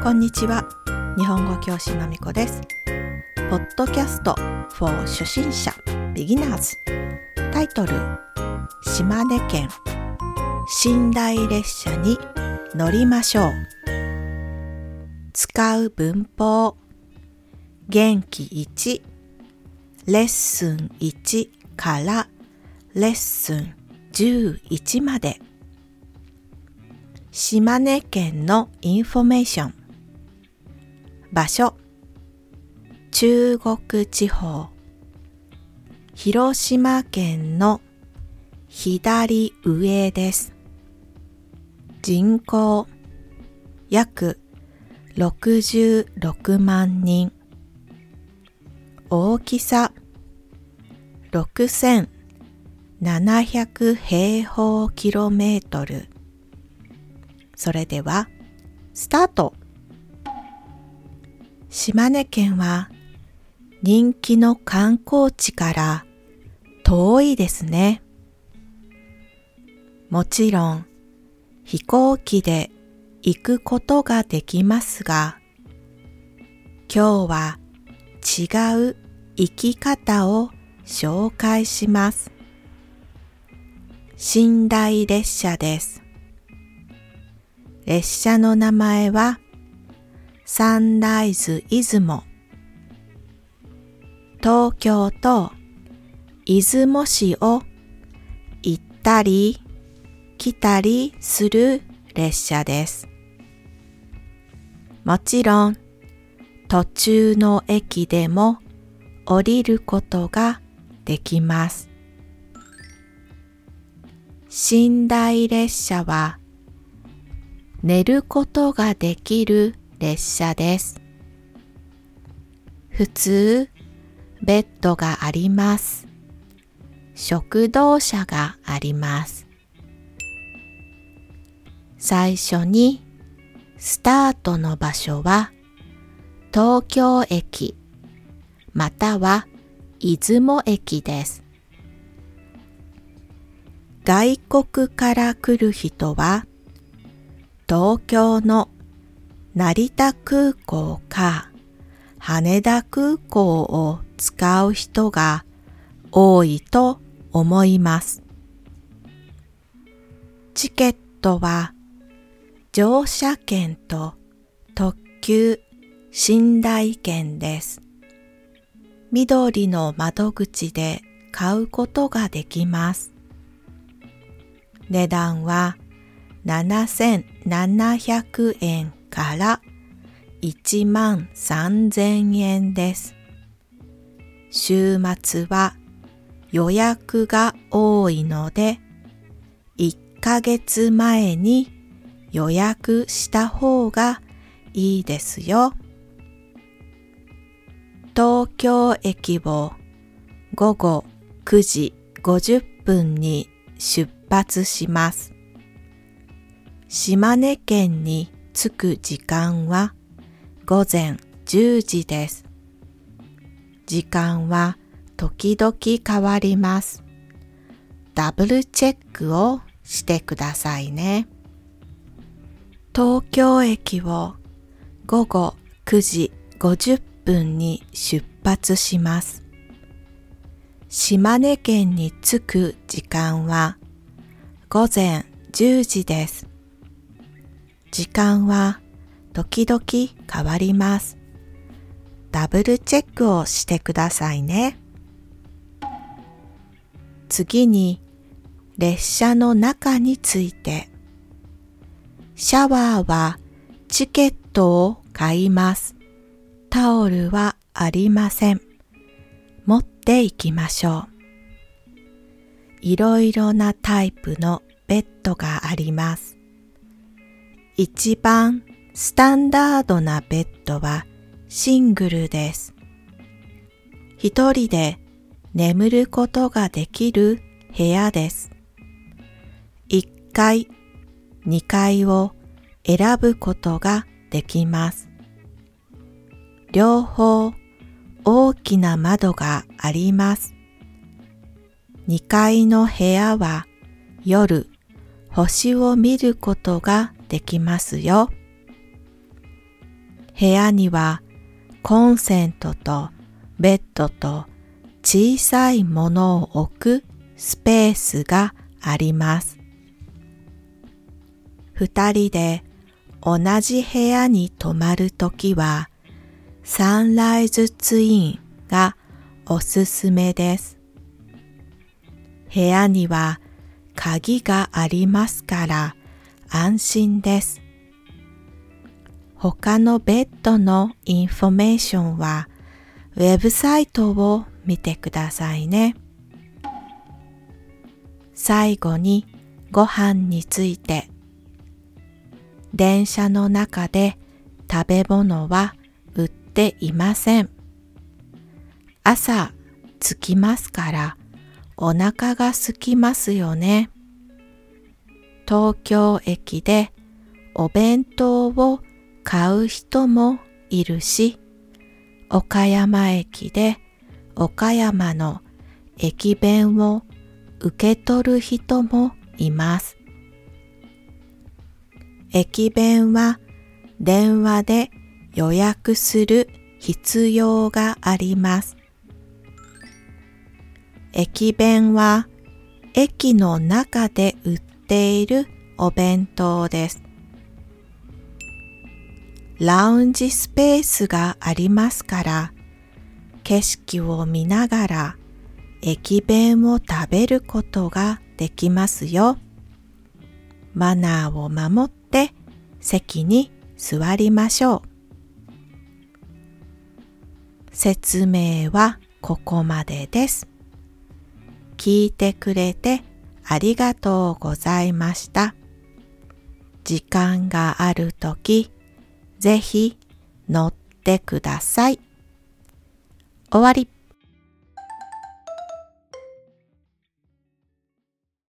こんにちは。日本語教師まみこです。ポッドキャスト for 初心者 Beginners タイトル島根県。寝台列車に乗りましょう。使う文法。元気1レッスン1からレッスン11まで。島根県のインフォメーション。場所。中国地方。広島県の左上です。人口。約66万人。大きさ。6700平方キロメートル。それではスタート。島根県は人気の観光地から遠いですね。もちろん飛行機で行くことができますが、今日は違う生き方を紹介します。寝台列車です。列車の名前はサンライズ出雲東京と出雲市を行ったり来たりする列車です。もちろん途中の駅でも降りることができます。寝台列車は寝ることができる列車です。普通、ベッドがあります。食堂車があります。最初にスタートの場所は東京駅または出雲駅です。外国から来る人は東京の成田空港か羽田空港を使う人が多いと思います。チケットは乗車券と特急寝台券です。緑の窓口で買うことができます。値段は7700円から1万3000円です。週末は予約が多いので1ヶ月前に予約した方がいいですよ。東京駅を午後9時50分に出発します。島根県に着く時間は午前10時です。時間は時々変わります。ダブルチェックをしてくださいね。東京駅を午後9時50分に出発します。島根県に着く時間は午前10時です。時間は時々変わります。ダブルチェックをしてくださいね。次に列車の中についてシャワーはチケットを買います。タオルはありません。持っていきましょう。いろいろなタイプのベッドがあります。一番スタンダードなベッドはシングルです。一人で眠ることができる部屋です。一階、二階を選ぶことができます。両方大きな窓があります。二階の部屋は夜星を見ることができますよ。部屋にはコンセントとベッドと小さいものを置くスペースがあります。二人で同じ部屋に泊まるときはサンライズツインがおすすめです。部屋には鍵がありますから安心です。他のベッドのインフォメーションはウェブサイトを見てくださいね。最後にご飯について電車の中で食べ物は売っていません。朝着きますからお腹が空きますよね。東京駅でお弁当を買う人もいるし、岡山駅で岡山の駅弁を受け取る人もいます。駅弁は電話で予約する必要があります。駅弁は駅の中で売ているお弁当です。ラウンジスペースがありますから景色を見ながら駅弁を食べることができますよ。マナーを守って席に座りましょう。説明はここまでです。聞いてくれてありがとうございました。時間があるとき、ぜひ乗ってください。終わり。